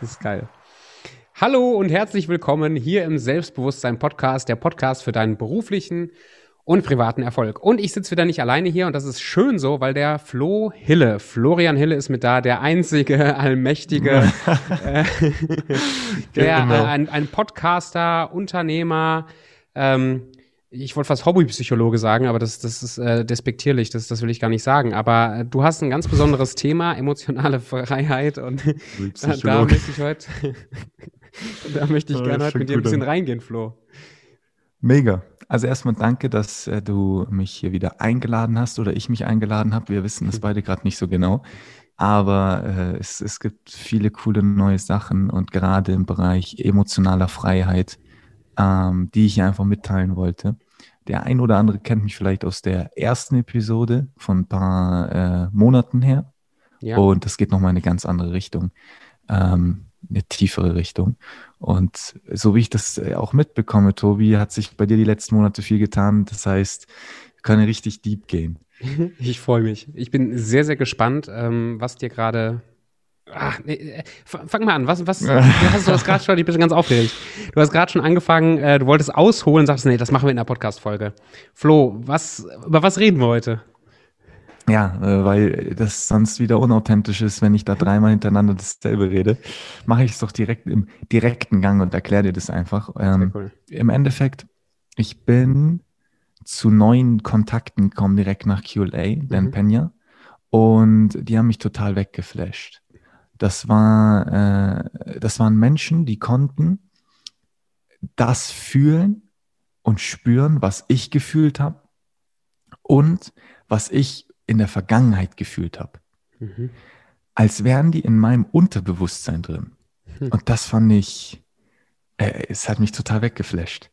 Das ist geil. Hallo und herzlich willkommen hier im Selbstbewusstsein Podcast, der Podcast für deinen beruflichen und privaten Erfolg. Und ich sitze wieder nicht alleine hier und das ist schön so, weil der Flo Hille, Florian Hille ist mit da, der einzige, allmächtige, äh, der Genau. äh, ein, ein Podcaster, Unternehmer, ähm, ich wollte fast Hobbypsychologe sagen, aber das, das ist äh, despektierlich, das, das will ich gar nicht sagen. Aber äh, du hast ein ganz besonderes Thema, emotionale Freiheit und da, möchte ich heute, da möchte ich gerne das heute mit dir ein bisschen an. reingehen, Flo. Mega. Also erstmal danke, dass äh, du mich hier wieder eingeladen hast oder ich mich eingeladen habe. Wir wissen es beide gerade nicht so genau. Aber äh, es, es gibt viele coole neue Sachen und gerade im Bereich emotionaler Freiheit, ähm, die ich einfach mitteilen wollte. Der ein oder andere kennt mich vielleicht aus der ersten Episode von ein paar äh, Monaten her. Ja. Und das geht nochmal in eine ganz andere Richtung, ähm, eine tiefere Richtung. Und so wie ich das äh, auch mitbekomme, Tobi, hat sich bei dir die letzten Monate viel getan. Das heißt, wir können richtig deep gehen. Ich freue mich. Ich bin sehr, sehr gespannt, ähm, was dir gerade. Ach, nee, äh, fang mal an. Was, was, du hast, du hast gerade schon, ich bin ganz aufgeregt. Du hast gerade schon angefangen, äh, du wolltest ausholen, sagst, nee, das machen wir in der Podcast-Folge. Flo, was, über was reden wir heute? Ja, äh, weil das sonst wieder unauthentisch ist, wenn ich da dreimal hintereinander dasselbe rede, mache ich es doch direkt im direkten Gang und erkläre dir das einfach. Ähm, cool. Im Endeffekt, ich bin zu neuen Kontakten gekommen direkt nach QA, Dan Mhm. Pena, und die haben mich total weggeflasht. Das war, äh, das waren Menschen, die konnten das fühlen und spüren, was ich gefühlt habe und was ich in der Vergangenheit gefühlt habe Mhm. als wären die in meinem Unterbewusstsein drin. Hm. Und das fand ich, äh, es hat mich total weggeflasht.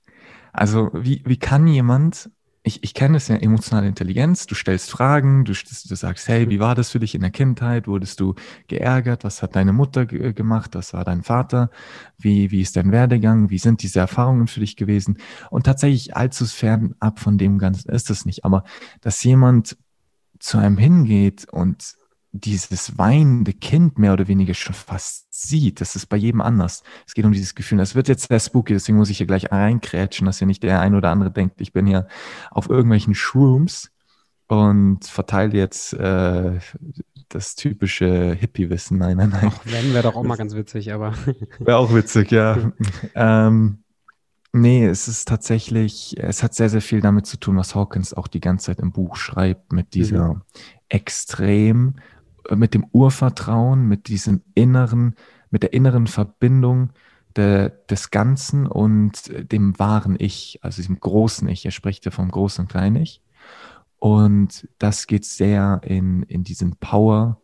Also wie, wie kann jemand, ich, ich kenne es ja, emotionale Intelligenz, du stellst Fragen, du, du sagst, hey, wie war das für dich in der Kindheit? Wurdest du geärgert? Was hat deine Mutter ge- gemacht? Was war dein Vater? Wie, wie ist dein Werdegang? Wie sind diese Erfahrungen für dich gewesen? Und tatsächlich allzu fern ab von dem Ganzen ist es nicht. Aber dass jemand zu einem hingeht und dieses weinende Kind mehr oder weniger schon fast sieht, das ist bei jedem anders. Es geht um dieses Gefühl. Das wird jetzt sehr spooky, deswegen muss ich hier gleich reinkrätschen, dass hier nicht der ein oder andere denkt, ich bin hier auf irgendwelchen Shrooms und verteile jetzt äh, das typische Hippie-Wissen. Nein, nein, nein. Werden wir doch auch mal ganz witzig, aber. Wäre auch witzig, ja. ähm, nee, es ist tatsächlich, es hat sehr, sehr viel damit zu tun, was Hawkins auch die ganze Zeit im Buch schreibt, mit dieser extrem, äh, mit dem Urvertrauen, mit diesem inneren, mit der inneren Verbindung der, des Ganzen und äh, dem wahren Ich, also diesem großen Ich. Er spricht ja vom großen und kleinen Ich. Und das geht sehr in, in diesen Power,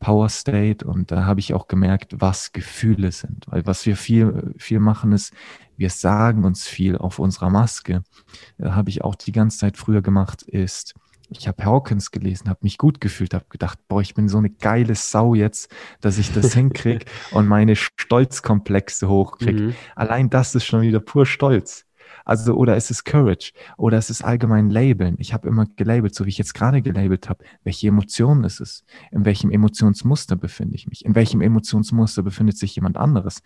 Power State und da habe ich auch gemerkt, was Gefühle sind. Weil was wir viel, viel machen ist, wir sagen uns viel auf unserer Maske. Da habe ich auch die ganze Zeit früher gemacht, ist, ich habe Hawkins gelesen, habe mich gut gefühlt, habe gedacht, boah, ich bin so eine geile Sau jetzt, dass ich das hinkriege und meine Stolzkomplexe hochkriege. Mhm. Allein das ist schon wieder pur Stolz. Also, oder es ist Courage, oder es ist allgemein Labeln. Ich habe immer gelabelt, so wie ich jetzt gerade gelabelt habe, welche Emotion ist es? In welchem Emotionsmuster befinde ich mich? In welchem Emotionsmuster befindet sich jemand anderes?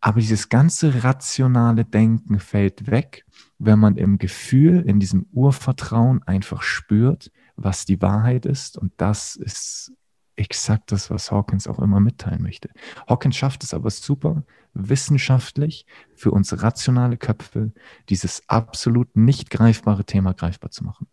Aber dieses ganze rationale Denken fällt weg, wenn man im Gefühl, in diesem Urvertrauen einfach spürt, was die Wahrheit ist. Und das ist exakt das, was Hawkins auch immer mitteilen möchte. Hawkins schafft es aber super wissenschaftlich für uns rationale Köpfe, dieses absolut nicht greifbare Thema greifbar zu machen.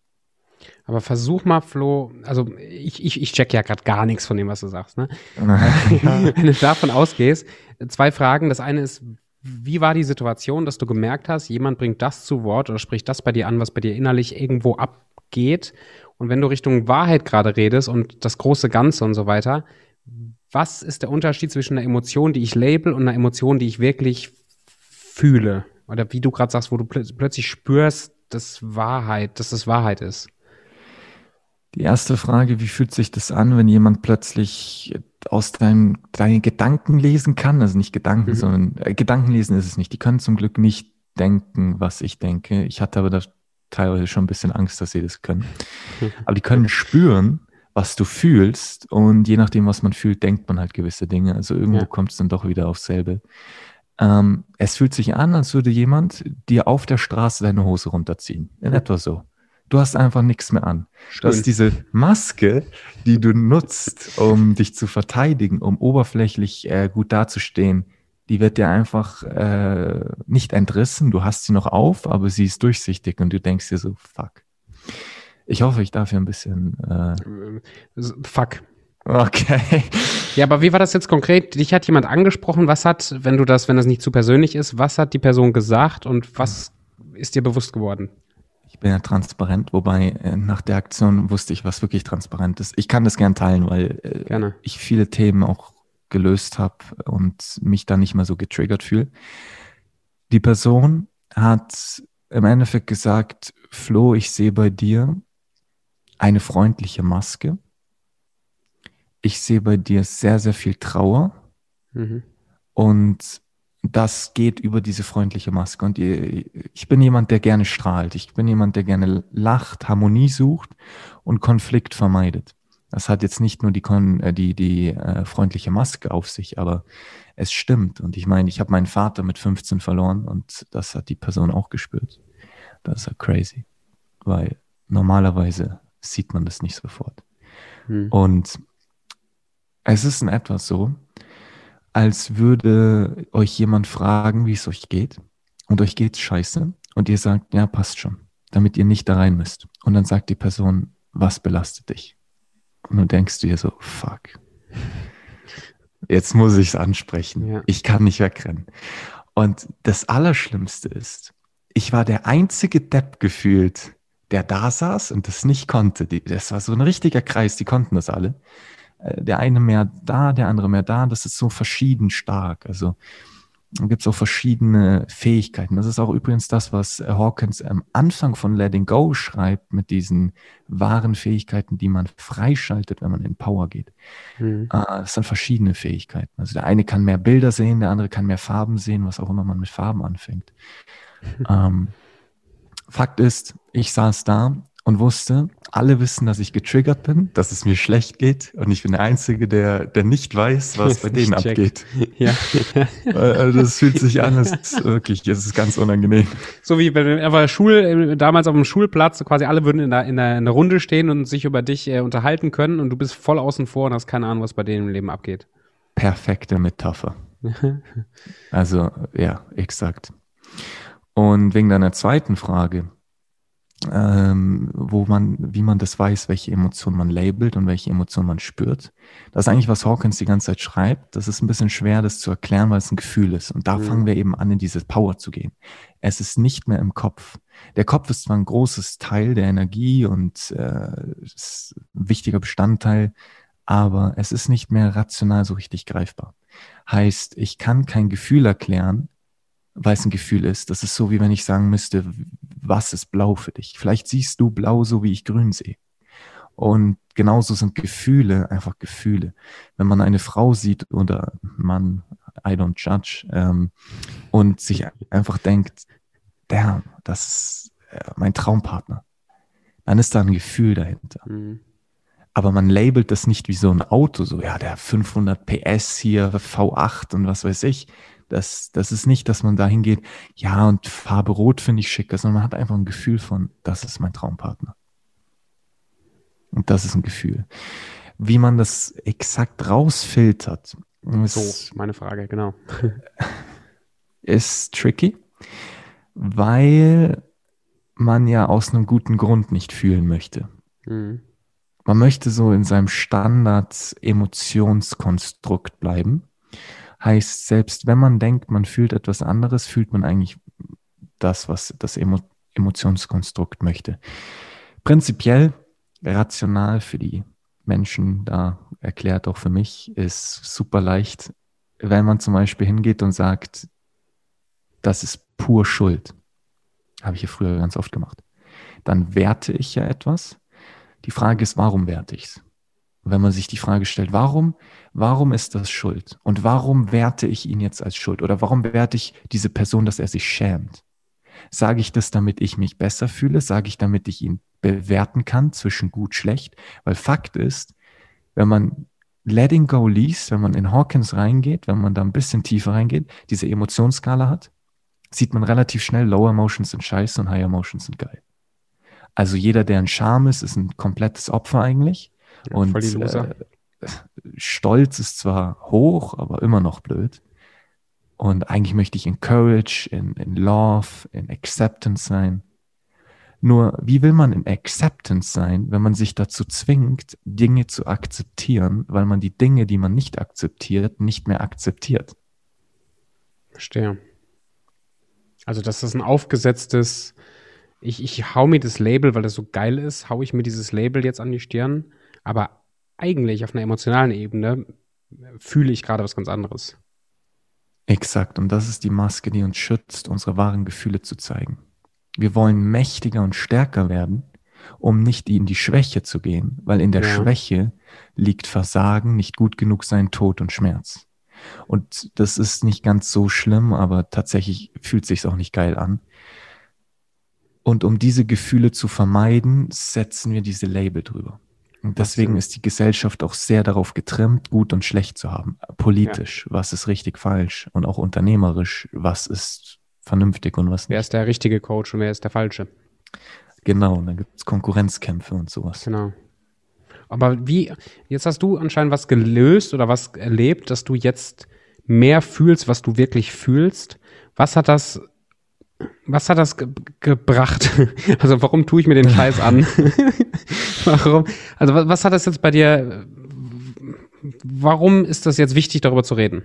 Aber versuch mal, Flo, also ich, ich, ich check ja gerade gar nichts von dem, was du sagst, ne? Wenn du davon ausgehst, zwei Fragen. Das eine ist, wie war die Situation, dass du gemerkt hast, jemand bringt das zu Wort oder spricht das bei dir an, was bei dir innerlich irgendwo abgeht? Und wenn du Richtung Wahrheit gerade redest und das große Ganze und so weiter, was ist der Unterschied zwischen einer Emotion, die ich label, und einer Emotion, die ich wirklich fühle? Oder wie du gerade sagst, wo du plö plötzlich spürst, dass Wahrheit, dass das Wahrheit ist. Die erste Frage, wie fühlt sich das an, wenn jemand plötzlich aus deinen, deinen Gedanken lesen kann? Also nicht Gedanken, Mhm. sondern äh, Gedanken lesen ist es nicht. Die können zum Glück nicht denken, was ich denke. Ich hatte aber da teilweise schon ein bisschen Angst, dass sie das können. Aber die können spüren, was du fühlst. Und je nachdem, was man fühlt, denkt man halt gewisse Dinge. Also irgendwo ja. kommt es dann doch wieder aufs selbe. Ähm, es fühlt sich an, als würde jemand dir auf der Straße deine Hose runterziehen. In etwa so. Du hast einfach nichts mehr an. Schön. Du hast diese Maske, die du nutzt, um dich zu verteidigen, um oberflächlich äh, gut dazustehen. Die wird dir einfach äh, nicht entrissen. Du hast sie noch auf, aber sie ist durchsichtig und du denkst dir so, fuck. Ich hoffe, ich darf hier ein bisschen. Äh, fuck. Okay. Ja, aber wie war das jetzt konkret? Dich hat jemand angesprochen. Was hat, wenn du das, wenn das nicht zu persönlich ist, was hat die Person gesagt und was ist dir bewusst geworden? Ich bin ja transparent, wobei äh, nach der Aktion wusste ich, was wirklich transparent ist. Ich kann das gern teilen, weil äh, Gerne. ich viele Themen auch gelöst habe und mich da nicht mehr so getriggert fühle. Die Person hat im Endeffekt gesagt, Flo, ich sehe bei dir eine freundliche Maske ich sehe bei dir sehr, sehr viel Trauer. Mhm. Und das geht über diese freundliche Maske. Und ich bin jemand, der gerne strahlt. Ich bin jemand, der gerne lacht, Harmonie sucht und Konflikt vermeidet. Das hat jetzt nicht nur die, äh, die, die äh, freundliche Maske auf sich, aber es stimmt. Und ich meine, ich habe meinen Vater mit 15 verloren und das hat die Person auch gespürt. Das ist ja crazy, weil normalerweise sieht man das nicht sofort. Hm. Und es ist in etwa so, als würde euch jemand fragen, wie es euch geht. Und euch geht's scheiße. Und ihr sagt, ja, passt schon, damit ihr nicht da rein müsst. Und dann sagt die Person, was belastet dich? Und dann denkst du dir so, fuck. Jetzt muss ich es ansprechen. Ja. Ich kann nicht wegrennen. Und das Allerschlimmste ist, ich war der einzige Depp gefühlt, der da saß und das nicht konnte. Das war so ein richtiger Kreis, die konnten das alle. Äh, der eine mehr da, der andere mehr da. Das ist so verschieden stark. Also gibt es auch verschiedene Fähigkeiten. Das ist auch übrigens das, was äh, Hawkins am Anfang von Letting Go schreibt, mit diesen wahren Fähigkeiten, die man freischaltet, wenn man in Power geht. Mhm. Das sind verschiedene Fähigkeiten. Also der eine kann mehr Bilder sehen, der andere kann mehr Farben sehen, was auch immer man mit Farben anfängt. ähm, Fakt ist, ich saß da und wusste, alle wissen, dass ich getriggert bin, dass es mir schlecht geht und ich bin der Einzige, der, der nicht weiß, was bei denen abgeht. Ja. also das fühlt sich an, es ist wirklich, es ist ganz unangenehm. So wie wenn aber Schul, damals auf dem Schulplatz, quasi alle würden in der, in der, in der Runde stehen und sich über dich äh, unterhalten können und du bist voll außen vor und hast keine Ahnung, was bei denen im Leben abgeht. Perfekte Metapher. also, ja, exakt. Und wegen deiner zweiten Frage, ähm, wo man, wie man das weiß, welche Emotion man labelt und welche Emotion man spürt. Das ist eigentlich, was Hawkins die ganze Zeit schreibt. Das ist ein bisschen schwer, das zu erklären, weil es ein Gefühl ist. Und da mhm. fangen wir eben an, in diese Power zu gehen. Es ist nicht mehr im Kopf. Der Kopf ist zwar ein großes Teil der Energie und äh, ist ein wichtiger Bestandteil, aber es ist nicht mehr rational so richtig greifbar. Heißt, ich kann kein Gefühl erklären, weil es ein Gefühl ist. Das ist so, wie wenn ich sagen müsste, was ist blau für dich? Vielleicht siehst du blau so, wie ich grün sehe. Und genauso sind Gefühle einfach Gefühle. Wenn man eine Frau sieht oder Mann, I don't judge, ähm, und sich einfach denkt, damn, das ist äh, mein Traumpartner, dann ist da ein Gefühl dahinter. Mhm. Aber man labelt das nicht wie so ein Auto, so, ja, der 500 PS hier, V8 und was weiß ich, das, das ist nicht, dass man dahin geht, ja, und Farbe Rot finde ich schicker, sondern man hat einfach ein Gefühl von, das ist mein Traumpartner. Und das ist ein Gefühl. Wie man das exakt rausfiltert. Ist, so, meine Frage, genau. Ist tricky, weil man ja aus einem guten Grund nicht fühlen möchte. Mhm. Man möchte so in seinem Standard-Emotionskonstrukt bleiben Heißt, selbst wenn man denkt, man fühlt etwas anderes, fühlt man eigentlich das, was das Emo Emotionskonstrukt möchte. Prinzipiell rational für die Menschen, da erklärt auch für mich, ist super leicht, wenn man zum Beispiel hingeht und sagt, das ist pur Schuld. Habe ich hier früher ganz oft gemacht. Dann werte ich ja etwas. Die Frage ist, warum werte ich es? Wenn man sich die Frage stellt, warum, warum ist das Schuld? Und warum werte ich ihn jetzt als Schuld? Oder warum werte ich diese Person, dass er sich schämt? Sage ich das, damit ich mich besser fühle? Sage ich, damit ich ihn bewerten kann zwischen gut, schlecht, weil Fakt ist, wenn man Letting Go liest, wenn man in Hawkins reingeht, wenn man da ein bisschen tiefer reingeht, diese Emotionsskala hat, sieht man relativ schnell, Lower Emotions sind scheiße und Higher Emotions sind geil. Also jeder, der ein Charme ist, ist ein komplettes Opfer eigentlich. Ja, und äh, Stolz ist zwar hoch, aber immer noch blöd. Und eigentlich möchte ich in Courage, in, in Love, in Acceptance sein. Nur, wie will man in Acceptance sein, wenn man sich dazu zwingt, Dinge zu akzeptieren, weil man die Dinge, die man nicht akzeptiert, nicht mehr akzeptiert? Verstehe. Also, das ist ein aufgesetztes, ich, ich hau mir das Label, weil das so geil ist, hau ich mir dieses Label jetzt an die Stirn, aber eigentlich auf einer emotionalen Ebene fühle ich gerade was ganz anderes. Exakt, und das ist die Maske, die uns schützt, unsere wahren Gefühle zu zeigen. Wir wollen mächtiger und stärker werden, um nicht in die Schwäche zu gehen, weil in der ja. Schwäche liegt Versagen, nicht gut genug sein, Tod und Schmerz. Und das ist nicht ganz so schlimm, aber tatsächlich fühlt sich auch nicht geil an. Und um diese Gefühle zu vermeiden, setzen wir diese Label drüber. Und deswegen ist die Gesellschaft auch sehr darauf getrimmt, gut und schlecht zu haben. Politisch, ja. was ist richtig falsch und auch unternehmerisch, was ist vernünftig und was nicht. Wer ist der richtige Coach und wer ist der falsche? Genau, und dann gibt es Konkurrenzkämpfe und sowas. Genau. Aber wie, jetzt hast du anscheinend was gelöst oder was erlebt, dass du jetzt mehr fühlst, was du wirklich fühlst. Was hat das, was hat das ge gebracht? Also warum tue ich mir den Scheiß an? warum? Also was, was hat das jetzt bei dir, warum ist das jetzt wichtig, darüber zu reden?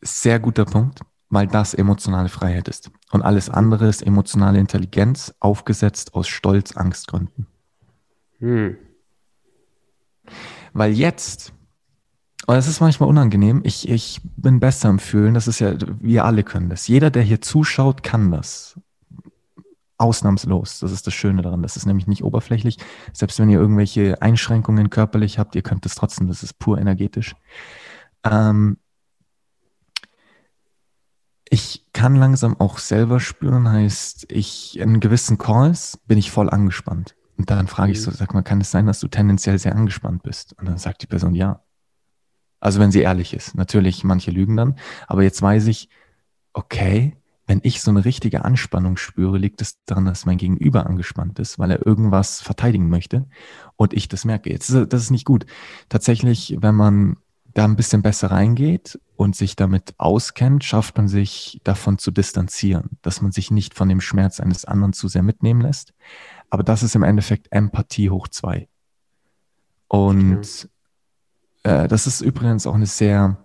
Sehr guter Punkt weil das emotionale Freiheit ist. Und alles andere ist emotionale Intelligenz, aufgesetzt aus Stolz, Angstgründen. Hm. Weil jetzt, und das ist manchmal unangenehm, ich, ich bin besser im Fühlen, das ist ja, wir alle können das. Jeder, der hier zuschaut, kann das. Ausnahmslos. Das ist das Schöne daran. Das ist nämlich nicht oberflächlich. Selbst wenn ihr irgendwelche Einschränkungen körperlich habt, ihr könnt es trotzdem. Das ist pur energetisch. Ähm, ich kann langsam auch selber spüren, heißt, ich in gewissen Calls bin ich voll angespannt. Und dann frage ich so, mhm. sag mal, kann es sein, dass du tendenziell sehr angespannt bist? Und dann sagt die Person ja. Also wenn sie ehrlich ist. Natürlich, manche lügen dann. Aber jetzt weiß ich, okay, wenn ich so eine richtige Anspannung spüre, liegt es daran, dass mein Gegenüber angespannt ist, weil er irgendwas verteidigen möchte und ich das merke. Jetzt, das ist nicht gut. Tatsächlich, wenn man da ein bisschen besser reingeht und sich damit auskennt, schafft man sich davon zu distanzieren, dass man sich nicht von dem Schmerz eines anderen zu sehr mitnehmen lässt. Aber das ist im Endeffekt Empathie hoch zwei. Und äh, das ist übrigens auch eine sehr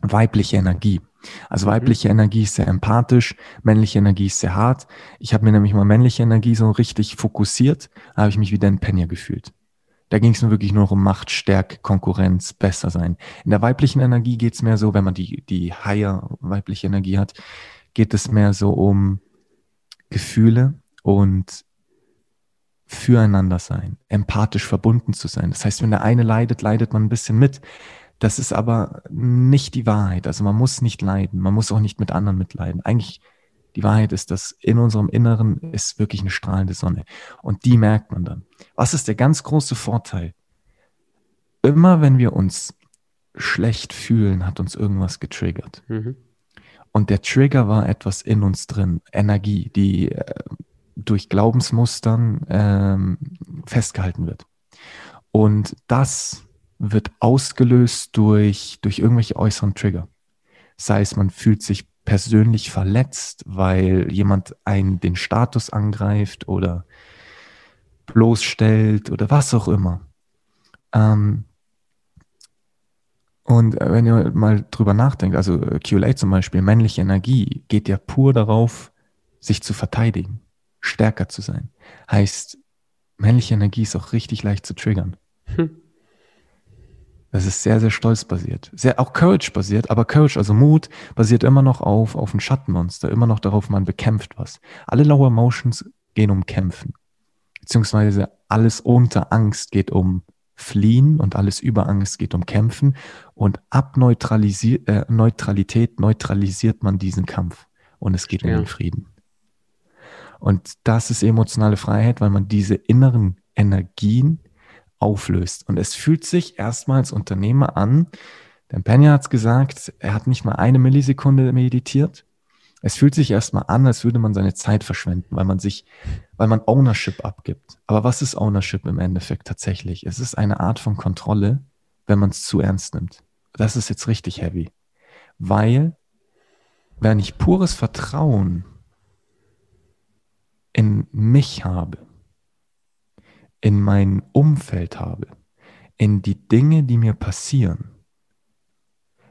weibliche Energie. Also mhm. weibliche mhm. Energie ist sehr empathisch, männliche Energie ist sehr hart. Ich habe mir nämlich mal männliche Energie so richtig fokussiert, habe ich mich wie Dan Pena gefühlt. Da ging es nur wirklich nur um Macht, Stärke, Konkurrenz, besser sein. In der weiblichen Energie geht es mehr so, wenn man die, die higher weibliche Energie hat, geht es mehr so um Gefühle und füreinander sein, empathisch verbunden zu sein. Das heißt, wenn der eine leidet, leidet man ein bisschen mit. Das ist aber nicht die Wahrheit. Also man muss nicht leiden. Man muss auch nicht mit anderen mitleiden. Eigentlich die Wahrheit ist, dass in unserem Inneren ist wirklich eine strahlende Sonne. Und die merkt man dann. Was ist der ganz große Vorteil? Immer wenn wir uns schlecht fühlen, hat uns irgendwas getriggert. Mhm. Und der Trigger war etwas in uns drin, Energie, die äh, durch Glaubensmustern ähm, festgehalten wird. Und das wird ausgelöst durch, durch irgendwelche äußeren Trigger. Sei es, man fühlt sich persönlich verletzt, weil jemand einen den Status angreift oder bloßstellt oder was auch immer. Ähm, und wenn ihr mal drüber nachdenkt, also QLA zum Beispiel, männliche Energie geht ja pur darauf, sich zu verteidigen, stärker zu sein. Heißt, männliche Energie ist auch richtig leicht zu triggern. Hm. Das ist sehr, sehr stolzbasiert. Sehr, auch Courage basiert, aber Courage, also Mut, basiert immer noch auf, auf ein Schattenmonster, immer noch darauf, man bekämpft was. Alle Lower Emotions gehen um Kämpfen. Beziehungsweise alles unter Angst geht um Fliehen und alles über Angst geht um Kämpfen. Und ab Neutralisi äh, Neutralität neutralisiert man diesen Kampf. Und es geht ja. um den Frieden. Und das ist emotionale Freiheit, weil man diese inneren Energien auflöst. Und es fühlt sich erstmal als Unternehmer an, denn Penja hat es gesagt, er hat nicht mal eine Millisekunde meditiert. Es fühlt sich erstmal an, als würde man seine Zeit verschwenden, weil man sich, weil man Ownership abgibt. Aber was ist Ownership im Endeffekt tatsächlich? Es ist eine Art von Kontrolle, wenn man es zu ernst nimmt. Das ist jetzt richtig heavy. Weil, wenn ich pures Vertrauen in mich habe, in mein Umfeld habe, in die Dinge, die mir passieren,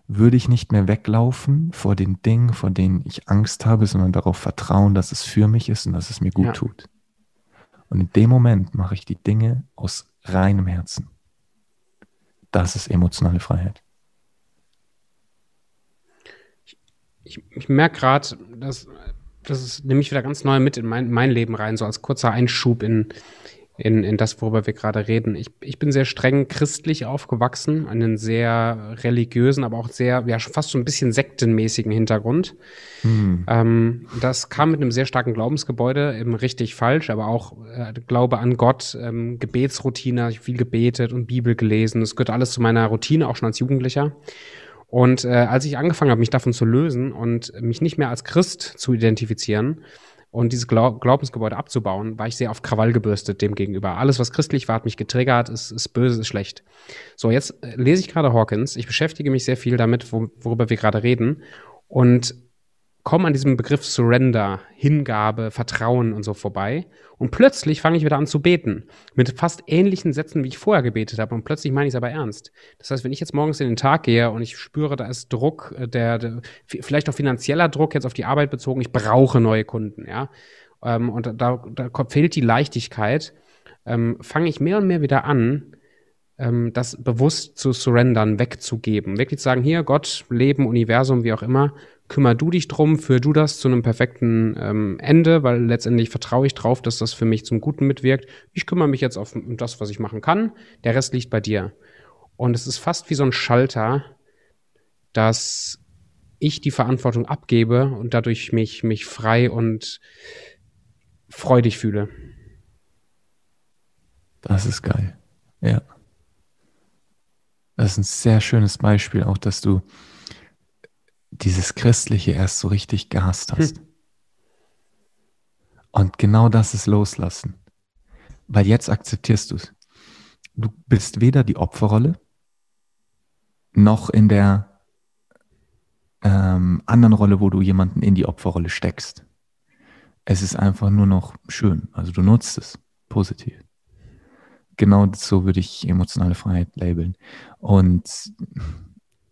würde ich nicht mehr weglaufen vor den Dingen, vor denen ich Angst habe, sondern darauf vertrauen, dass es für mich ist und dass es mir gut ja. tut. Und in dem Moment mache ich die Dinge aus reinem Herzen. Das ist emotionale Freiheit. Ich, ich, ich merke gerade, dass das nehme ich wieder ganz neu mit in mein, mein Leben rein, so als kurzer Einschub in, in, in das, worüber wir gerade reden. Ich, ich bin sehr streng christlich aufgewachsen, einen sehr religiösen, aber auch sehr, ja, fast so ein bisschen sektenmäßigen Hintergrund. Hm. Ähm, das kam mit einem sehr starken Glaubensgebäude, eben richtig falsch, aber auch äh, Glaube an Gott, ähm, Gebetsroutine, ich viel gebetet und Bibel gelesen. Das gehört alles zu meiner Routine, auch schon als Jugendlicher. Und äh, als ich angefangen habe, mich davon zu lösen und mich nicht mehr als Christ zu identifizieren, und dieses Glaub Glaubensgebäude abzubauen, war ich sehr auf Krawall gebürstet dem gegenüber. Alles, was christlich war, hat mich getriggert, ist, ist böse, ist schlecht. So, jetzt äh, lese ich gerade Hawkins. Ich beschäftige mich sehr viel damit, wo, worüber wir gerade reden. Und komme an diesem Begriff Surrender, Hingabe, Vertrauen und so vorbei. Und plötzlich fange ich wieder an zu beten. Mit fast ähnlichen Sätzen, wie ich vorher gebetet habe. Und plötzlich meine ich es aber ernst. Das heißt, wenn ich jetzt morgens in den Tag gehe und ich spüre, da ist Druck, äh, der, der vielleicht auch finanzieller Druck jetzt auf die Arbeit bezogen, ich brauche neue Kunden, ja. Ähm, und da, da fehlt die Leichtigkeit, ähm, fange ich mehr und mehr wieder an, ähm, das bewusst zu surrendern, wegzugeben. Wirklich zu sagen, hier, Gott, Leben, Universum, wie auch immer, kümmer du dich drum, führ du das zu einem perfekten ähm, Ende, weil letztendlich vertraue ich drauf, dass das für mich zum Guten mitwirkt. Ich kümmere mich jetzt auf das, was ich machen kann. Der Rest liegt bei dir. Und es ist fast wie so ein Schalter, dass ich die Verantwortung abgebe und dadurch mich, mich frei und freudig fühle. Das ist geil. Ja. Das ist ein sehr schönes Beispiel, auch dass du dieses Christliche erst so richtig gehasst hast. Hm. Und genau das ist Loslassen. Weil jetzt akzeptierst du es. Du bist weder die Opferrolle noch in der ähm, anderen Rolle, wo du jemanden in die Opferrolle steckst. Es ist einfach nur noch schön. Also du nutzt es positiv. Genau so würde ich emotionale Freiheit labeln. Und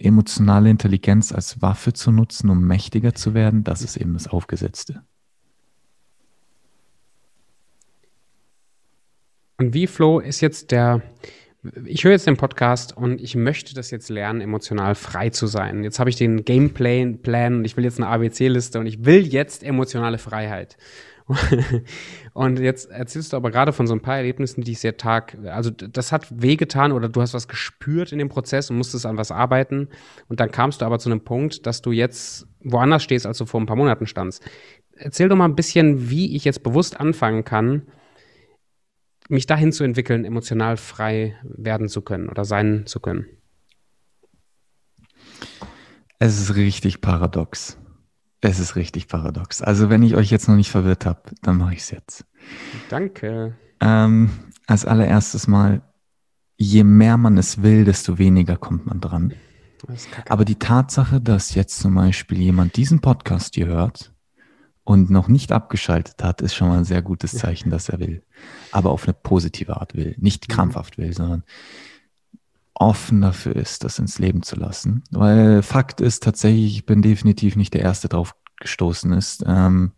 emotionale Intelligenz als Waffe zu nutzen, um mächtiger zu werden, das ist eben das Aufgesetzte. Und wie, Flo, ist jetzt der, ich höre jetzt den Podcast und ich möchte das jetzt lernen, emotional frei zu sein. Jetzt habe ich den Gameplan und ich will jetzt eine ABC-Liste und ich will jetzt emotionale Freiheit. Und jetzt erzählst du aber gerade von so ein paar Erlebnissen, die ich sehr tag, also das hat wehgetan oder du hast was gespürt in dem Prozess und musstest an was arbeiten. Und dann kamst du aber zu einem Punkt, dass du jetzt woanders stehst, als du vor ein paar Monaten standst. Erzähl doch mal ein bisschen, wie ich jetzt bewusst anfangen kann, mich dahin zu entwickeln, emotional frei werden zu können oder sein zu können. Es ist richtig paradox. Es ist richtig paradox. Also wenn ich euch jetzt noch nicht verwirrt habe, dann mache ich es jetzt. Danke. Ähm, als allererstes mal, je mehr man es will, desto weniger kommt man dran. Aber die Tatsache, dass jetzt zum Beispiel jemand diesen Podcast hier hört und noch nicht abgeschaltet hat, ist schon mal ein sehr gutes Zeichen, dass er will. Aber auf eine positive Art will. Nicht mhm. krampfhaft will, sondern offen dafür ist, das ins Leben zu lassen. Weil Fakt ist tatsächlich, ich bin definitiv nicht der Erste drauf gestoßen ist. Ähm,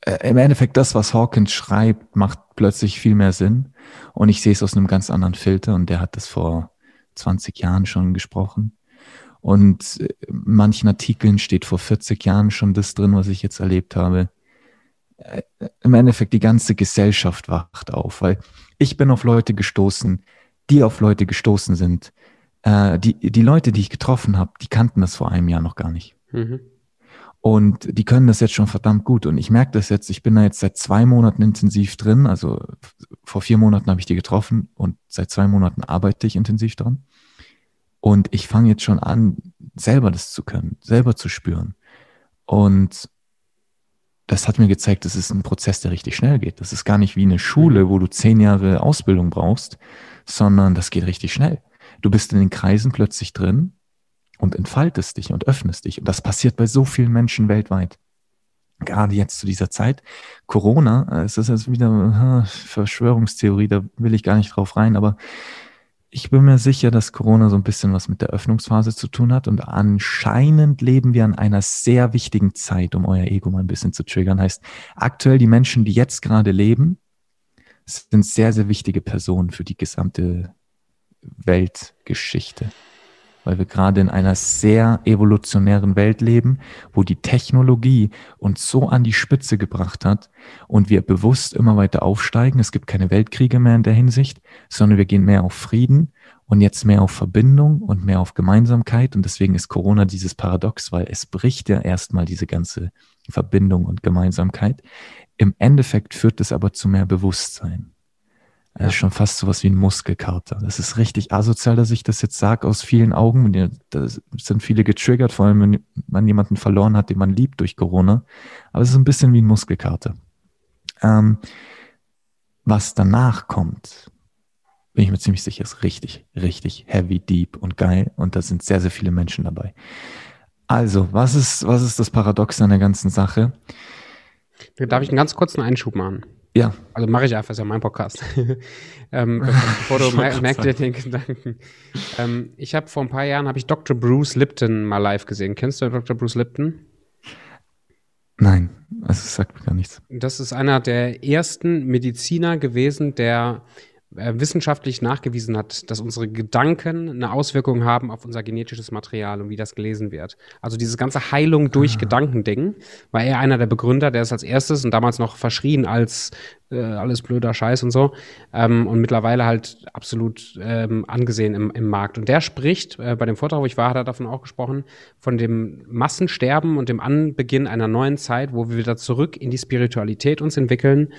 äh, Im Endeffekt, das, was Hawkins schreibt, macht plötzlich viel mehr Sinn. Und ich sehe es aus einem ganz anderen Filter und der hat das vor 20 Jahren schon gesprochen. Und äh, manchen Artikeln steht vor 40 Jahren schon das drin, was ich jetzt erlebt habe. Äh, Im Endeffekt, die ganze Gesellschaft wacht auf, weil ich bin auf Leute gestoßen, die auf Leute gestoßen sind. Äh, die, die Leute, die ich getroffen habe, die kannten das vor einem Jahr noch gar nicht. Mhm. Und die können das jetzt schon verdammt gut. Und ich merke das jetzt, ich bin da jetzt seit zwei Monaten intensiv drin. Also vor vier Monaten habe ich die getroffen und seit zwei Monaten arbeite ich intensiv dran. Und ich fange jetzt schon an, selber das zu können, selber zu spüren. Und das hat mir gezeigt, das ist ein Prozess, der richtig schnell geht. Das ist gar nicht wie eine Schule, wo du zehn Jahre Ausbildung brauchst, sondern das geht richtig schnell. Du bist in den Kreisen plötzlich drin und entfaltest dich und öffnest dich. Und das passiert bei so vielen Menschen weltweit. Gerade jetzt zu dieser Zeit. Corona, es ist jetzt wieder Verschwörungstheorie, da will ich gar nicht drauf rein, aber ich bin mir sicher, dass Corona so ein bisschen was mit der Öffnungsphase zu tun hat und anscheinend leben wir an einer sehr wichtigen Zeit, um euer Ego mal ein bisschen zu triggern. Heißt, aktuell die Menschen, die jetzt gerade leben, sind sehr, sehr wichtige Personen für die gesamte Weltgeschichte weil wir gerade in einer sehr evolutionären Welt leben, wo die Technologie uns so an die Spitze gebracht hat und wir bewusst immer weiter aufsteigen. Es gibt keine Weltkriege mehr in der Hinsicht, sondern wir gehen mehr auf Frieden und jetzt mehr auf Verbindung und mehr auf Gemeinsamkeit. Und deswegen ist Corona dieses Paradox, weil es bricht ja erstmal diese ganze Verbindung und Gemeinsamkeit. Im Endeffekt führt es aber zu mehr Bewusstsein. Das ist schon fast sowas wie ein Muskelkater. Das ist richtig asozial, dass ich das jetzt sage aus vielen Augen. Da sind viele getriggert, vor allem wenn man jemanden verloren hat, den man liebt durch Corona. Aber es ist ein bisschen wie ein Muskelkater. Ähm, was danach kommt, bin ich mir ziemlich sicher, ist richtig, richtig heavy, deep und geil. Und da sind sehr, sehr viele Menschen dabei. Also, was ist, was ist das Paradox an der ganzen Sache? Darf ich einen ganz kurzen Einschub machen? Ja. Also mache ich einfach, ist ja mein Podcast. ähm, bevor du mer merkst dir den Gedanken. Ähm, ich habe vor ein paar Jahren habe ich Dr. Bruce Lipton mal live gesehen. Kennst du Dr. Bruce Lipton? Nein, also es sagt mir gar nichts. Das ist einer der ersten Mediziner gewesen, der wissenschaftlich nachgewiesen hat, dass unsere Gedanken eine Auswirkung haben auf unser genetisches Material und wie das gelesen wird. Also dieses ganze Heilung durch ah. Gedankending war er einer der Begründer, der es als erstes und damals noch verschrien als äh, alles blöder Scheiß und so ähm, und mittlerweile halt absolut ähm, angesehen im, im Markt. Und der spricht, äh, bei dem Vortrag, wo ich war, hat er davon auch gesprochen, von dem Massensterben und dem Anbeginn einer neuen Zeit, wo wir wieder zurück in die Spiritualität uns entwickeln,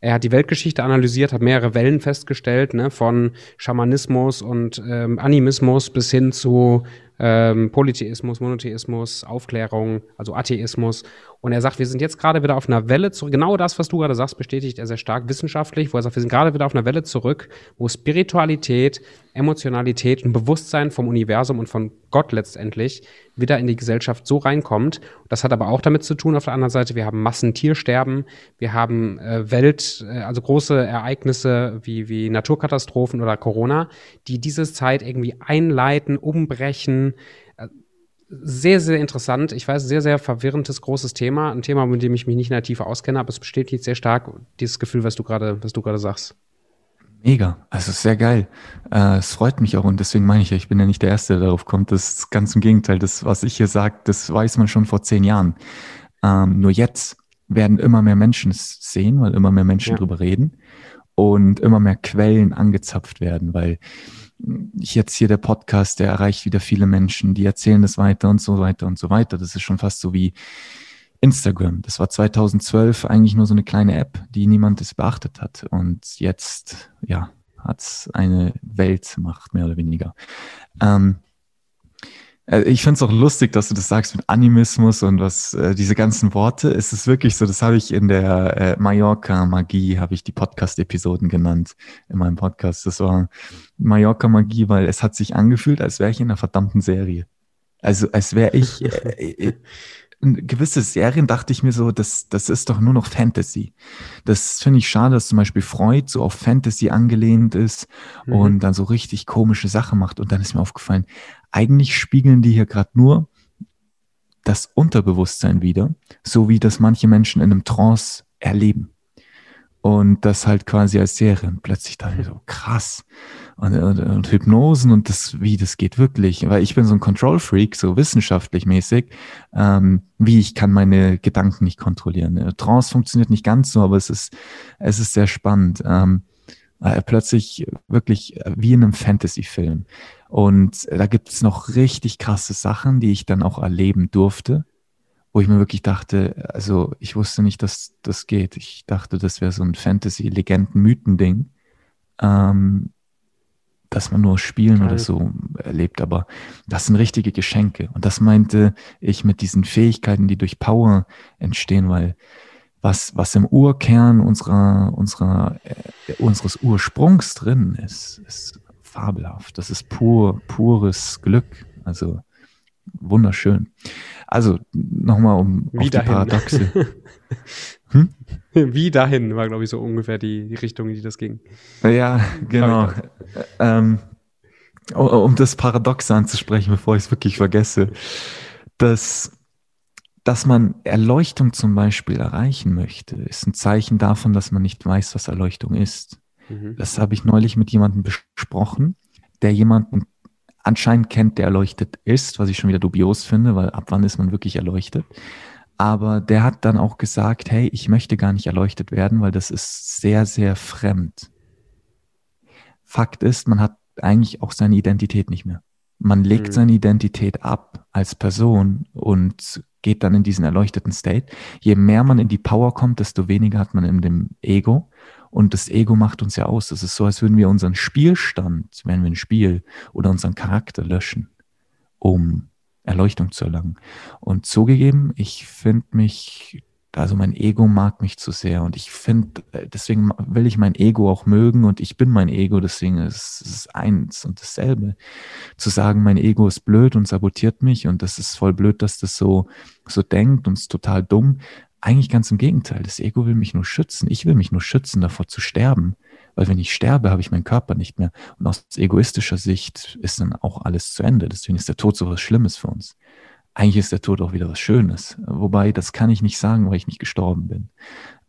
er hat die Weltgeschichte analysiert, hat mehrere Wellen festgestellt, ne, von Schamanismus und ähm, Animismus bis hin zu ähm, Polytheismus, Monotheismus, Aufklärung, also Atheismus. Und er sagt, wir sind jetzt gerade wieder auf einer Welle zurück. Genau das, was du gerade sagst, bestätigt er sehr stark wissenschaftlich, wo er sagt, wir sind gerade wieder auf einer Welle zurück, wo Spiritualität, Emotionalität und Bewusstsein vom Universum und von Gott letztendlich wieder in die Gesellschaft so reinkommt. Das hat aber auch damit zu tun, auf der anderen Seite, wir haben Massentiersterben, wir haben äh, Welt, äh, also große Ereignisse wie, wie Naturkatastrophen oder Corona, die diese Zeit irgendwie einleiten, umbrechen, sehr, sehr interessant. Ich weiß, sehr, sehr verwirrendes, großes Thema. Ein Thema, mit dem ich mich nicht in der Tiefe auskenne, aber es bestätigt sehr stark dieses Gefühl, was du gerade, was du gerade sagst. Mega. Also sehr geil. Äh, es freut mich auch und deswegen meine ich ja, ich bin ja nicht der Erste, der darauf kommt. Das ist ganz im Gegenteil. Das, was ich hier sage, das weiß man schon vor zehn Jahren. Ähm, nur jetzt werden immer mehr Menschen es sehen, weil immer mehr Menschen ja. drüber reden und immer mehr Quellen angezapft werden, weil jetzt hier der Podcast, der erreicht wieder viele Menschen, die erzählen das weiter und so weiter und so weiter. Das ist schon fast so wie Instagram. Das war 2012 eigentlich nur so eine kleine App, die niemand es beachtet hat. Und jetzt, ja, hat es eine Weltmacht, mehr oder weniger. Ähm, äh, ich finde es auch lustig, dass du das sagst mit Animismus und was äh, diese ganzen Worte. Es ist wirklich so, das habe ich in der äh, Mallorca-Magie, habe ich die Podcast-Episoden genannt in meinem Podcast. Das war Mallorca-Magie, weil es hat sich angefühlt, als wäre ich in einer verdammten Serie. Also als wäre ich äh, äh, gewisse Serien dachte ich mir so, das, das ist doch nur noch Fantasy. Das finde ich schade, dass zum Beispiel Freud so auf Fantasy angelehnt ist mhm. und dann so richtig komische Sachen macht. Und dann ist mir aufgefallen, eigentlich spiegeln die hier gerade nur das Unterbewusstsein wieder, so wie das manche Menschen in einem Trance erleben. Und das halt quasi als Serien plötzlich da so krass. Und, und, und, Hypnosen und das, wie das geht wirklich. Weil ich bin so ein Control-Freak, so wissenschaftlich mäßig, ähm, wie ich kann meine Gedanken nicht kontrollieren. Trance funktioniert nicht ganz so, aber es ist, es ist sehr spannend. Ähm, äh, plötzlich wirklich wie in einem Fantasy-Film. Und da gibt es noch richtig krasse Sachen, die ich dann auch erleben durfte. wo ich mir wirklich dachte, also ich wusste nicht, dass das geht. Ich dachte, das wäre so ein Fantasy-Legenden-Mythen-Ding, ähm, dass man nur spielen Geil. oder so erlebt. Aber das sind richtige Geschenke. Und das meinte ich mit diesen Fähigkeiten, die durch Power entstehen, weil was, was im Urkern unserer, unserer, äh, unseres Ursprungs drin ist, ist fabelhaft. Das ist pur, pures Glück. Also wunderschön. Also nochmal um Wie auf dahin. die Paradoxe. hm? Wie dahin war, glaube ich, so ungefähr die, die Richtung, in die das ging. Ja, genau. Ähm, um das Paradox anzusprechen, bevor ich es wirklich vergesse, dass, dass man Erleuchtung zum Beispiel erreichen möchte, ist ein Zeichen davon, dass man nicht weiß, was Erleuchtung ist. Mhm. Das habe ich neulich mit jemandem besprochen, der jemanden anscheinend kennt, der erleuchtet ist, was ich schon wieder dubios finde, weil ab wann ist man wirklich erleuchtet? Aber der hat dann auch gesagt, hey, ich möchte gar nicht erleuchtet werden, weil das ist sehr, sehr fremd. Fakt ist, man hat eigentlich auch seine Identität nicht mehr. Man legt mhm. seine Identität ab als Person und geht dann in diesen erleuchteten State. Je mehr man in die Power kommt, desto weniger hat man in dem Ego. Und das Ego macht uns ja aus. Das ist so, als würden wir unseren Spielstand, wenn wir ein Spiel oder unseren Charakter löschen, um Erleuchtung zu erlangen. Und zugegeben, ich finde mich, also mein Ego mag mich zu sehr und ich finde, äh, deswegen will ich mein Ego auch mögen und ich bin mein Ego, deswegen ist es eins und dasselbe. Zu sagen, mein Ego ist blöd und sabotiert mich und das ist voll blöd, dass das so, so denkt und ist total dumm, eigentlich ganz im Gegenteil. Das Ego will mich nur schützen. Ich will mich nur schützen, davor zu sterben. Weil wenn ich sterbe, habe ich meinen Körper nicht mehr. Und aus egoistischer Sicht ist dann auch alles zu Ende. Deswegen ist der Tod so was Schlimmes für uns. Eigentlich ist der Tod auch wieder was Schönes. Wobei, das kann ich nicht sagen, weil ich nicht gestorben bin.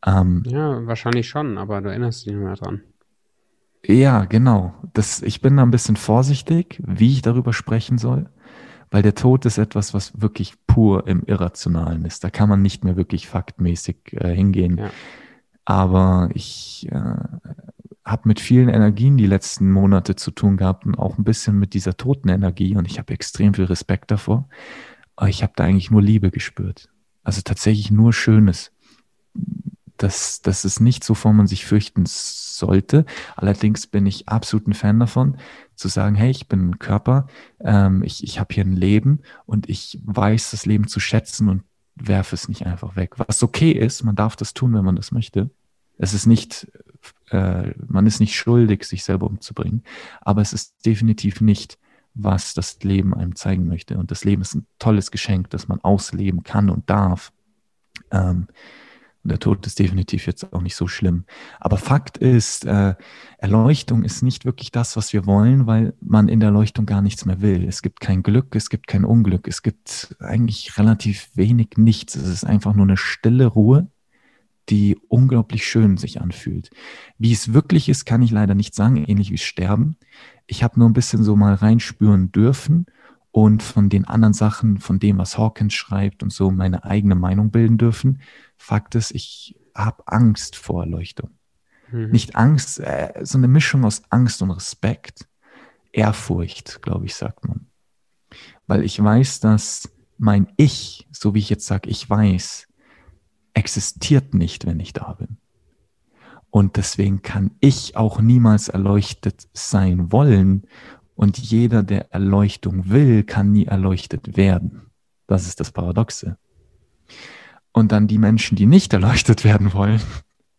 Ähm, ja, wahrscheinlich schon, aber du erinnerst dich nicht mehr dran. Ja, genau. Das, ich bin da ein bisschen vorsichtig, wie ich darüber sprechen soll. Weil der Tod ist etwas, was wirklich pur im Irrationalen ist. Da kann man nicht mehr wirklich faktmäßig äh, hingehen. Ja. Aber ich äh, habe mit vielen Energien die letzten Monate zu tun gehabt und auch ein bisschen mit dieser toten Energie und ich habe extrem viel Respekt davor. Aber ich habe da eigentlich nur Liebe gespürt. Also tatsächlich nur Schönes. Das, das ist nichts, wovon man sich fürchten sollte. Allerdings bin ich absolut ein Fan davon, zu sagen, hey, ich bin ein Körper, ähm, ich, ich habe hier ein Leben und ich weiß das Leben zu schätzen und werfe es nicht einfach weg. Was okay ist, man darf das tun, wenn man das möchte. Es ist nicht, äh, man ist nicht schuldig, sich selber umzubringen, aber es ist definitiv nicht, was das Leben einem zeigen möchte. Und das Leben ist ein tolles Geschenk, das man ausleben kann und darf. Ähm, der Tod ist definitiv jetzt auch nicht so schlimm. Aber Fakt ist, äh, Erleuchtung ist nicht wirklich das, was wir wollen, weil man in der Erleuchtung gar nichts mehr will. Es gibt kein Glück, es gibt kein Unglück, es gibt eigentlich relativ wenig nichts. Es ist einfach nur eine stille Ruhe, die unglaublich schön sich anfühlt. Wie es wirklich ist, kann ich leider nicht sagen, ähnlich wie Sterben. Ich habe nur ein bisschen so mal reinspüren dürfen und von den anderen Sachen, von dem, was Hawkins schreibt und so meine eigene Meinung bilden dürfen. Fakt ist, ich habe Angst vor Erleuchtung. Mhm. Nicht Angst, äh, so eine Mischung aus Angst und Respekt. Ehrfurcht, glaube ich, sagt man. Weil ich weiß, dass mein Ich, so wie ich jetzt sage, ich weiß, existiert nicht, wenn ich da bin. Und deswegen kann ich auch niemals erleuchtet sein wollen und jeder, der Erleuchtung will, kann nie erleuchtet werden. Das ist das Paradoxe. Und dann die Menschen, die nicht erleuchtet werden wollen,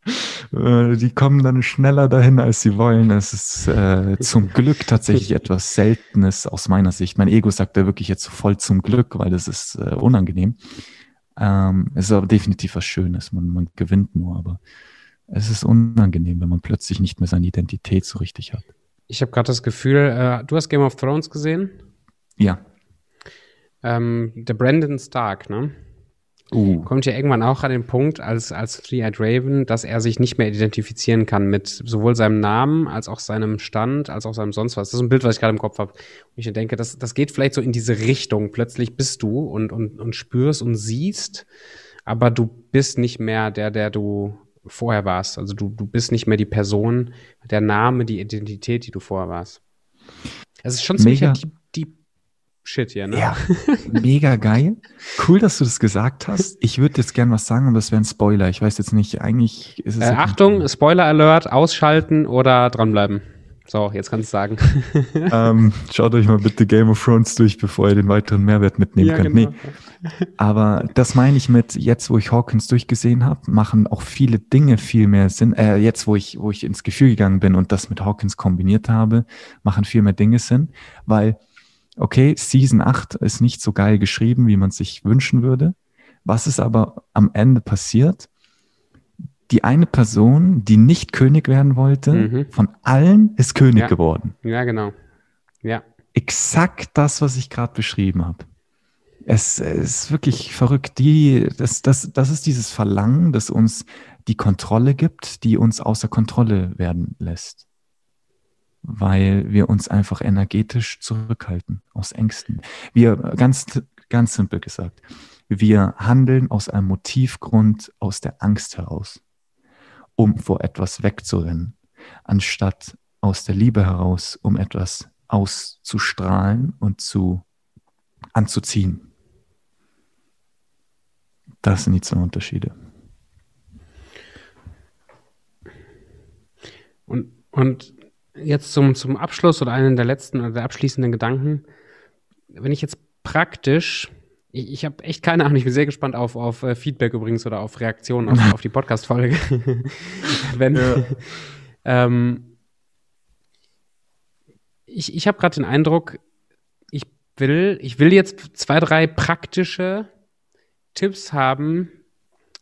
äh, die kommen dann schneller dahin, als sie wollen. Es ist äh, zum Glück tatsächlich etwas Seltenes aus meiner Sicht. Mein Ego sagt da wirklich jetzt voll zum Glück, weil das ist äh, unangenehm. Ähm, es ist aber definitiv was Schönes. Man, man gewinnt nur, aber es ist unangenehm, wenn man plötzlich nicht mehr seine Identität so richtig hat. Ich habe gerade das Gefühl, äh, du hast Game of Thrones gesehen? Ja. Ähm, der Brandon Stark, ne? Uh. Kommt ja irgendwann auch an den Punkt als, als Three-Eyed Raven, dass er sich nicht mehr identifizieren kann mit sowohl seinem Namen als auch seinem Stand, als auch seinem sonst was. Das ist ein Bild, was ich gerade im Kopf habe. Und ich denke, das, das geht vielleicht so in diese Richtung. Plötzlich bist du und, und, und spürst und siehst, aber du bist nicht mehr der, der du vorher warst. Also du, du bist nicht mehr die Person, der Name, die Identität, die du vorher warst. Es ist schon ziemlich Deep, Deep Shit hier, ne? Ja, mega geil. Cool, dass du das gesagt hast. Ich würde jetzt gern was sagen, aber das wäre ein Spoiler. Ich weiß jetzt nicht, eigentlich ist es. Äh, Achtung, Spoiler Alert, ausschalten oder dranbleiben. So, jetzt kannst du sagen. ähm, schaut euch mal bitte Game of Thrones durch, bevor ihr den weiteren Mehrwert mitnehmen ja, könnt. Genau. Nee. Aber das meine ich mit, jetzt wo ich Hawkins durchgesehen habe, machen auch viele Dinge viel mehr Sinn. Äh, jetzt, wo ich, wo ich ins Gefühl gegangen bin und das mit Hawkins kombiniert habe, machen viel mehr Dinge Sinn, weil okay, Season 8 ist nicht so geil geschrieben, wie man sich wünschen würde. Was ist aber am Ende passiert? Die eine Person, die nicht König werden wollte, mhm. von allen ist König ja. geworden. Ja, genau. Ja. Exakt das, was ich gerade beschrieben habe. Es, es, ist wirklich verrückt. Die, das, das, das ist dieses Verlangen, das uns die Kontrolle gibt, die uns außer Kontrolle werden lässt weil wir uns einfach energetisch zurückhalten aus Ängsten. Wir, ganz, ganz simpel gesagt, wir handeln aus einem Motivgrund aus der Angst heraus, um vor etwas wegzurennen, anstatt aus der Liebe heraus, um etwas auszustrahlen und zu anzuziehen. Das sind die zwei Unterschiede. Und, und jetzt zum, zum Abschluss oder einen der letzten oder der abschließenden Gedanken. Wenn ich jetzt praktisch, ich, ich habe echt keine Ahnung, ich bin sehr gespannt auf, auf äh, Feedback übrigens oder auf Reaktionen auf, auf die Podcast-Folge. Wenn, ja. ähm, ich ich habe gerade den Eindruck, ich will, ich will jetzt zwei, drei praktische Tipps haben,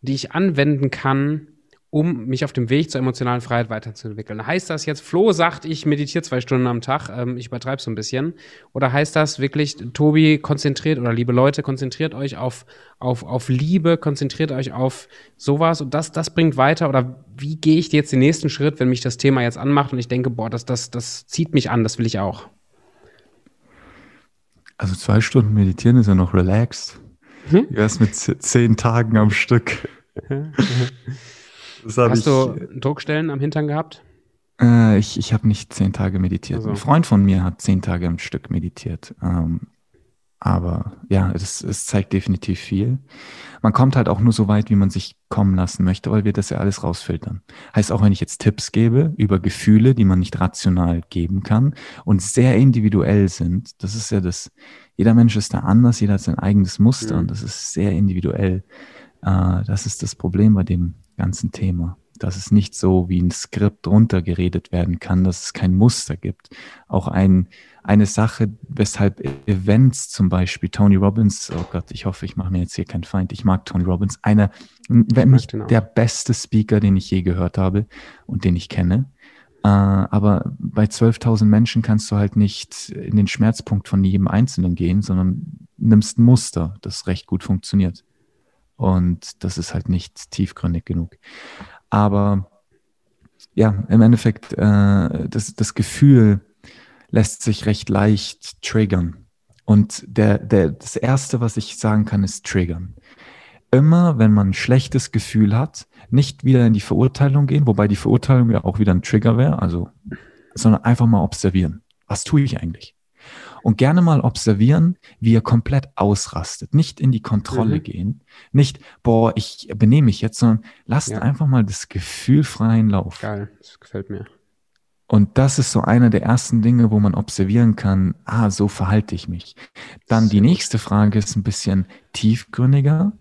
die ich anwenden kann, um mich auf dem Weg zur emotionalen Freiheit weiterzuentwickeln. Heißt das jetzt, Flo sagt, ich meditiere zwei Stunden am Tag, ähm, ich übertreibe so ein bisschen? Oder heißt das wirklich, Tobi, konzentriert oder liebe Leute, konzentriert euch auf, auf, auf Liebe, konzentriert euch auf sowas und das, das bringt weiter? Oder wie gehe ich jetzt den nächsten Schritt, wenn mich das Thema jetzt anmacht und ich denke, boah, das, das, das zieht mich an, das will ich auch? Also zwei Stunden meditieren ist ja noch relaxed. Hm? Wär's mit zehn Tagen am Stück? Hast ich, du Druckstellen am Hintern gehabt? Äh, ich ich habe nicht zehn Tage meditiert. Also. Ein Freund von mir hat zehn Tage am Stück meditiert. Ähm, aber ja, es, es zeigt definitiv viel. Man kommt halt auch nur so weit, wie man sich kommen lassen möchte, weil wir das ja alles rausfiltern. Heißt auch, wenn ich jetzt Tipps gebe über Gefühle, die man nicht rational geben kann und sehr individuell sind, das ist ja das, jeder Mensch ist da anders, jeder hat sein eigenes Muster mhm. und das ist sehr individuell. Äh, das ist das Problem bei dem ganzen Thema. Dass es nicht so wie ein Skript runtergeredet werden kann, dass es kein Muster gibt. Auch ein, eine Sache, weshalb Events zum Beispiel, Tony Robbins, oh Gott, ich hoffe, ich mache mir jetzt hier keinen Feind, ich mag Tony Robbins, einer, wenn nicht der beste Speaker, den ich je gehört habe und den ich kenne. Uh, aber bei 12.000 Menschen kannst du halt nicht in den Schmerzpunkt von jedem Einzelnen gehen, sondern nimmst ein Muster, das recht gut funktioniert. Und das ist halt nicht tiefgründig genug. Aber ja, im Endeffekt, äh, das, das Gefühl lässt sich recht leicht triggern. Und der, der, das Erste, was ich sagen kann, ist triggern. Immer, wenn man ein schlechtes Gefühl hat, nicht wieder in die Verurteilung gehen, wobei die Verurteilung ja auch wieder ein Trigger wäre, also, sondern einfach mal observieren. Was tue ich eigentlich? Und gerne mal observieren, wie er komplett ausrastet. Nicht in die Kontrolle mhm. gehen, nicht, boah, ich benehme mich jetzt, sondern lasst ja. einfach mal das Gefühl freien Lauf. Geil, das gefällt mir. Und das ist so einer der ersten Dinge, wo man observieren kann, ah, so verhalte ich mich. Dann die nächste Frage ist ein bisschen tiefgründiger.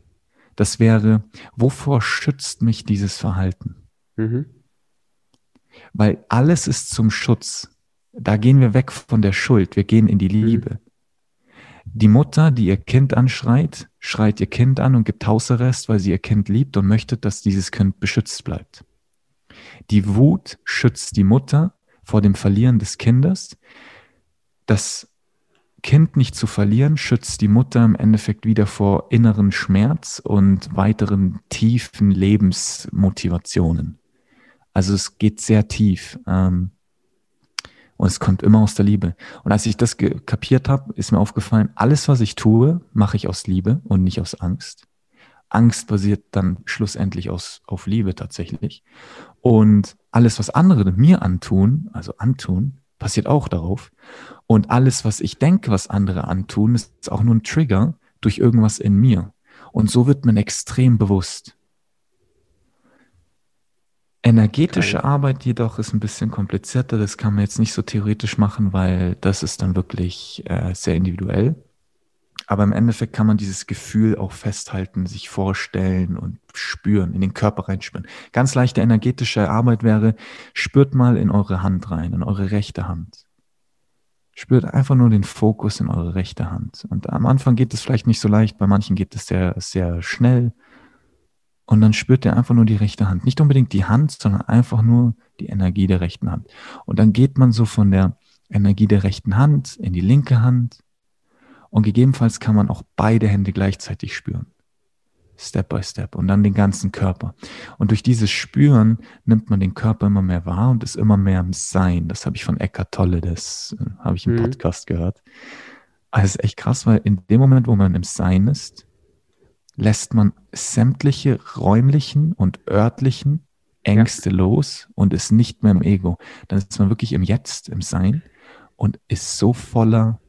Das wäre, wovor schützt mich dieses Verhalten? Mhm. Weil alles ist zum Schutz. Da gehen wir weg von der Schuld, wir gehen in die mhm. Liebe. Die Mutter, die ihr Kind anschreit, schreit ihr Kind an und gibt Hausarrest, weil sie ihr Kind liebt und möchte, dass dieses Kind beschützt bleibt. Die Wut schützt die Mutter vor dem Verlieren des Kindes. Das Kind nicht zu verlieren, schützt die Mutter im Endeffekt wieder vor inneren Schmerz und weiteren tiefen Lebensmotivationen. Also es geht sehr tief. Ähm, und es kommt immer aus der Liebe. Und als ich das kapiert habe, ist mir aufgefallen, alles, was ich tue, mache ich aus Liebe und nicht aus Angst. Angst basiert dann schlussendlich aus, auf Liebe tatsächlich. Und alles, was andere mir antun, also antun, passiert auch darauf. Und alles, was ich denke, was andere antun, ist auch nur ein Trigger durch irgendwas in mir. Und so wird man extrem bewusst. Energetische Geil. Arbeit jedoch ist ein bisschen komplizierter. Das kann man jetzt nicht so theoretisch machen, weil das ist dann wirklich äh, sehr individuell. Aber im Endeffekt kann man dieses Gefühl auch festhalten, sich vorstellen und spüren, in den Körper reinspüren. Ganz leichte energetische Arbeit wäre, spürt mal in eure Hand rein, in eure rechte Hand. Spürt einfach nur den Fokus in eure rechte Hand. Und am Anfang geht es vielleicht nicht so leicht, bei manchen geht es sehr, sehr schnell. Und dann spürt ihr einfach nur die rechte Hand. Nicht unbedingt die Hand, sondern einfach nur die Energie der rechten Hand. Und dann geht man so von der Energie der rechten Hand in die linke Hand. Und gegebenenfalls kann man auch beide Hände gleichzeitig spüren. Step by Step und dann den ganzen Körper. Und durch dieses Spüren nimmt man den Körper immer mehr wahr und ist immer mehr im Sein. Das habe ich von Eckart Tolle, das äh, habe ich im mhm. Podcast gehört. Also es ist echt krass, weil in dem Moment, wo man im Sein ist, lässt man sämtliche räumlichen und örtlichen Ängste ja. los und ist nicht mehr im Ego. Dann ist man wirklich im Jetzt, im Sein und ist so voller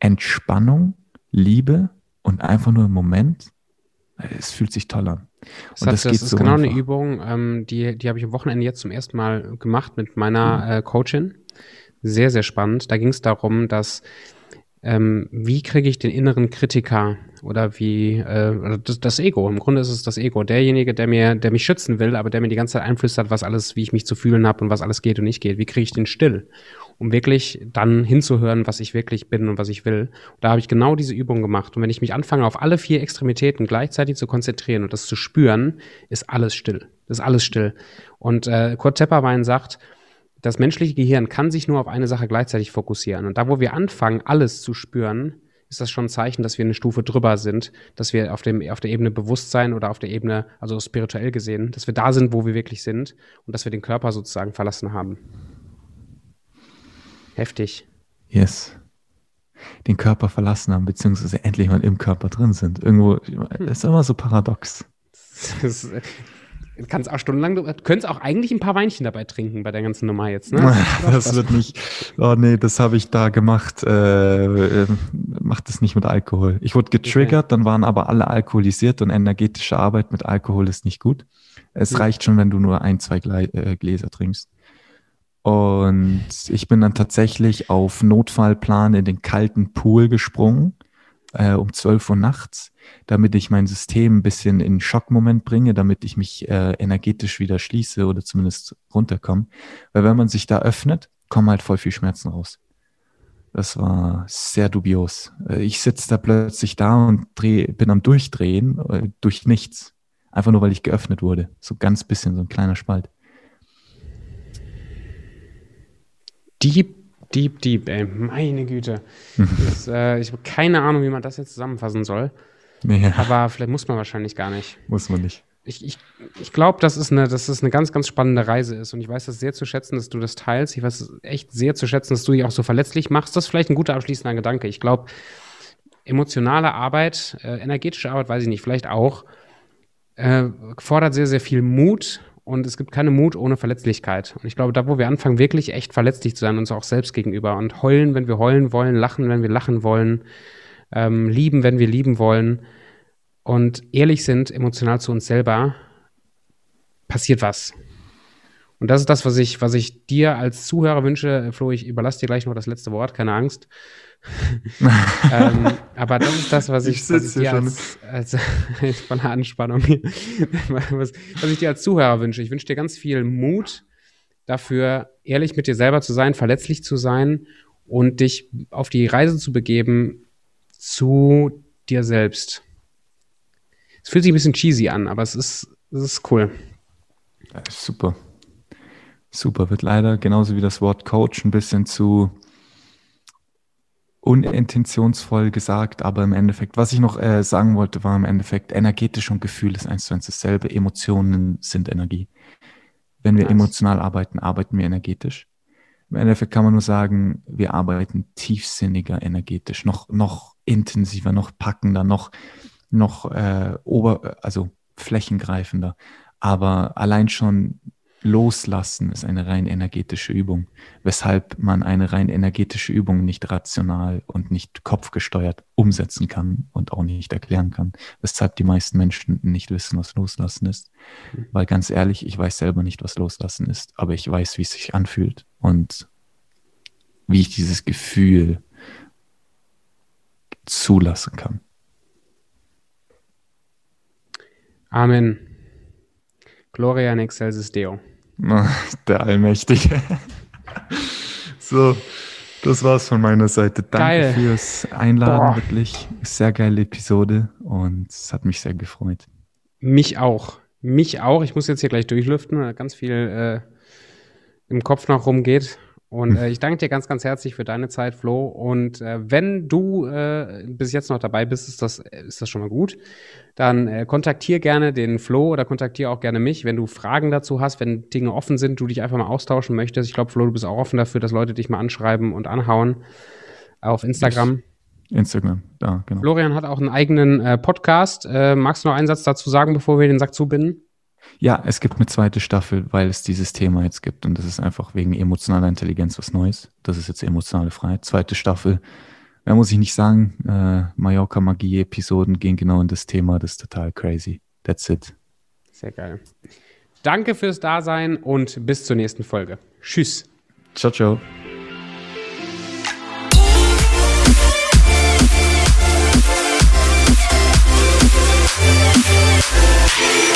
Entspannung, Liebe und einfach nur im Moment es fühlt sich toll an. Das, hat, das, das ist so genau einfach. eine Übung, ähm, die, die habe ich am Wochenende jetzt zum ersten Mal gemacht mit meiner mhm. äh, Coachin. Sehr, sehr spannend. Da ging es darum, dass ähm, wie kriege ich den inneren Kritiker oder wie äh, das, das, Ego. Im Grunde ist es das Ego. Derjenige, der mir, der mich schützen will, aber der mir die ganze Zeit einflüstert, was alles, wie ich mich zu fühlen habe und was alles geht und nicht geht. Wie kriege ich den still? um wirklich dann hinzuhören, was ich wirklich bin und was ich will. Und da habe ich genau diese Übung gemacht. Und wenn ich mich anfange, auf alle vier Extremitäten gleichzeitig zu konzentrieren und das zu spüren, ist alles still. ist alles still. Und äh, Kurt Tepperwein sagt, das menschliche Gehirn kann sich nur auf eine Sache gleichzeitig fokussieren. Und da, wo wir anfangen, alles zu spüren, ist das schon ein Zeichen, dass wir eine Stufe drüber sind, dass wir auf, dem, auf der Ebene Bewusstsein oder auf der Ebene, also spirituell gesehen, dass wir da sind, wo wir wirklich sind und dass wir den Körper sozusagen verlassen haben. Heftig. Yes. Den Körper verlassen haben, beziehungsweise endlich mal im Körper drin sind. Irgendwo, hm. ist immer so paradox. Du kannst auch stundenlang, du könntest auch eigentlich ein paar Weinchen dabei trinken bei der ganzen Nummer jetzt, ne? Das, wird nicht, oh nee, das habe ich da gemacht, äh, äh, mach das nicht mit Alkohol. Ich wurde getriggert, okay. dann waren aber alle alkoholisiert und energetische Arbeit mit Alkohol ist nicht gut. Es mhm. reicht schon, wenn du nur ein, zwei äh, Gläser trinkst. Und ich bin dann tatsächlich auf Notfallplan in den kalten Pool gesprungen, äh, um 12 Uhr nachts, damit ich mein System ein bisschen in Schockmoment bringe, damit ich mich äh, energetisch wieder schließe oder zumindest runterkomme. Weil wenn man sich da öffnet, kommen halt voll viel Schmerzen raus. Das war sehr dubios. Äh, ich sitze da plötzlich da und dreh, bin am Durchdrehen äh, durch nichts. Einfach nur, weil ich geöffnet wurde. So ganz bisschen, so ein kleiner Spalt. deep, deep, deep, ey. Meine Güte. das, äh, ich habe keine Ahnung, wie man das jetzt zusammenfassen soll. Nee. Aber vielleicht muss man wahrscheinlich gar nicht. Muss man nicht. Ich, ich, ich glaube, dass, es eine, dass es eine ganz, ganz spannende Reise ist. Und ich weiß das sehr zu schätzen, dass du das teilst. Ich weiß es echt sehr zu schätzen, dass du dich auch so verletzlich machst. Das ist vielleicht ein guter abschließender Gedanke. Ich glaube, emotionale Arbeit, äh, energetische Arbeit, weiß ich nicht, vielleicht auch, äh, fordert sehr, sehr viel Mut und es gibt keinen Mut ohne Verletzlichkeit. Und ich glaube, da, wo wir anfangen, wirklich echt verletzlich zu sein, uns auch selbst gegenüber und heulen, wenn wir heulen wollen, lachen, wenn wir lachen wollen, ähm, lieben, wenn wir lieben wollen und ehrlich sind, emotional zu uns selber, passiert was. Und das ist das, was ich, was ich dir als Zuhörer wünsche. Flo, ich überlasse dir gleich noch das letzte Wort, keine Angst. ähm, aber das ist das, was ich, ich, was ich dir als, als, als von der Anspannung, was, was ich dir als Zuhörer wünsche. Ich wünsche dir ganz viel Mut dafür, ehrlich mit dir selber zu sein, verletzlich zu sein und dich auf die Reise zu begeben zu dir selbst. Es fühlt sich ein bisschen cheesy an, aber es ist, es ist cool. Ja, super. Super, wird leider genauso wie das Wort Coach ein bisschen zu unintentionsvoll gesagt, aber im Endeffekt, was ich noch äh, sagen wollte, war im Endeffekt, energetisch und Gefühl ist eins zu eins dasselbe. Emotionen sind Energie. Wenn wir nice. emotional arbeiten, arbeiten wir energetisch. Im Endeffekt kann man nur sagen, wir arbeiten tiefsinniger energetisch, noch, noch intensiver, noch packender, noch, noch äh, ober, also flächengreifender. Aber allein schon Loslassen ist eine rein energetische Übung, weshalb man eine rein energetische Übung nicht rational und nicht kopfgesteuert umsetzen kann und auch nicht erklären kann, weshalb die meisten Menschen nicht wissen, was Loslassen ist. Weil ganz ehrlich, ich weiß selber nicht, was Loslassen ist, aber ich weiß, wie es sich anfühlt und wie ich dieses Gefühl zulassen kann. Amen. Gloria in excelsis Deo. Der Allmächtige. so, das war's von meiner Seite. Danke Geil. fürs Einladen, Boah. wirklich. Sehr geile Episode und es hat mich sehr gefreut. Mich auch. Mich auch. Ich muss jetzt hier gleich durchlüften, weil ganz viel äh, im Kopf noch rumgeht. Und äh, ich danke dir ganz, ganz herzlich für deine Zeit, Flo. Und äh, wenn du äh, bis jetzt noch dabei bist, ist das, ist das schon mal gut. Dann äh, kontaktier gerne den Flo oder kontaktier auch gerne mich, wenn du Fragen dazu hast, wenn Dinge offen sind, du dich einfach mal austauschen möchtest. Ich glaube, Flo, du bist auch offen dafür, dass Leute dich mal anschreiben und anhauen auf Instagram. Instagram, da, genau. Florian hat auch einen eigenen äh, Podcast. Äh, magst du noch einen Satz dazu sagen, bevor wir den Sack zubinden? Ja, es gibt eine zweite Staffel, weil es dieses Thema jetzt gibt und das ist einfach wegen emotionaler Intelligenz was Neues. Das ist jetzt emotionale Freiheit. Zweite Staffel, da muss ich nicht sagen, äh, Mallorca-Magie-Episoden gehen genau in das Thema, das ist total crazy. That's it. Sehr geil. Danke fürs Dasein und bis zur nächsten Folge. Tschüss. Ciao, ciao. Yeah.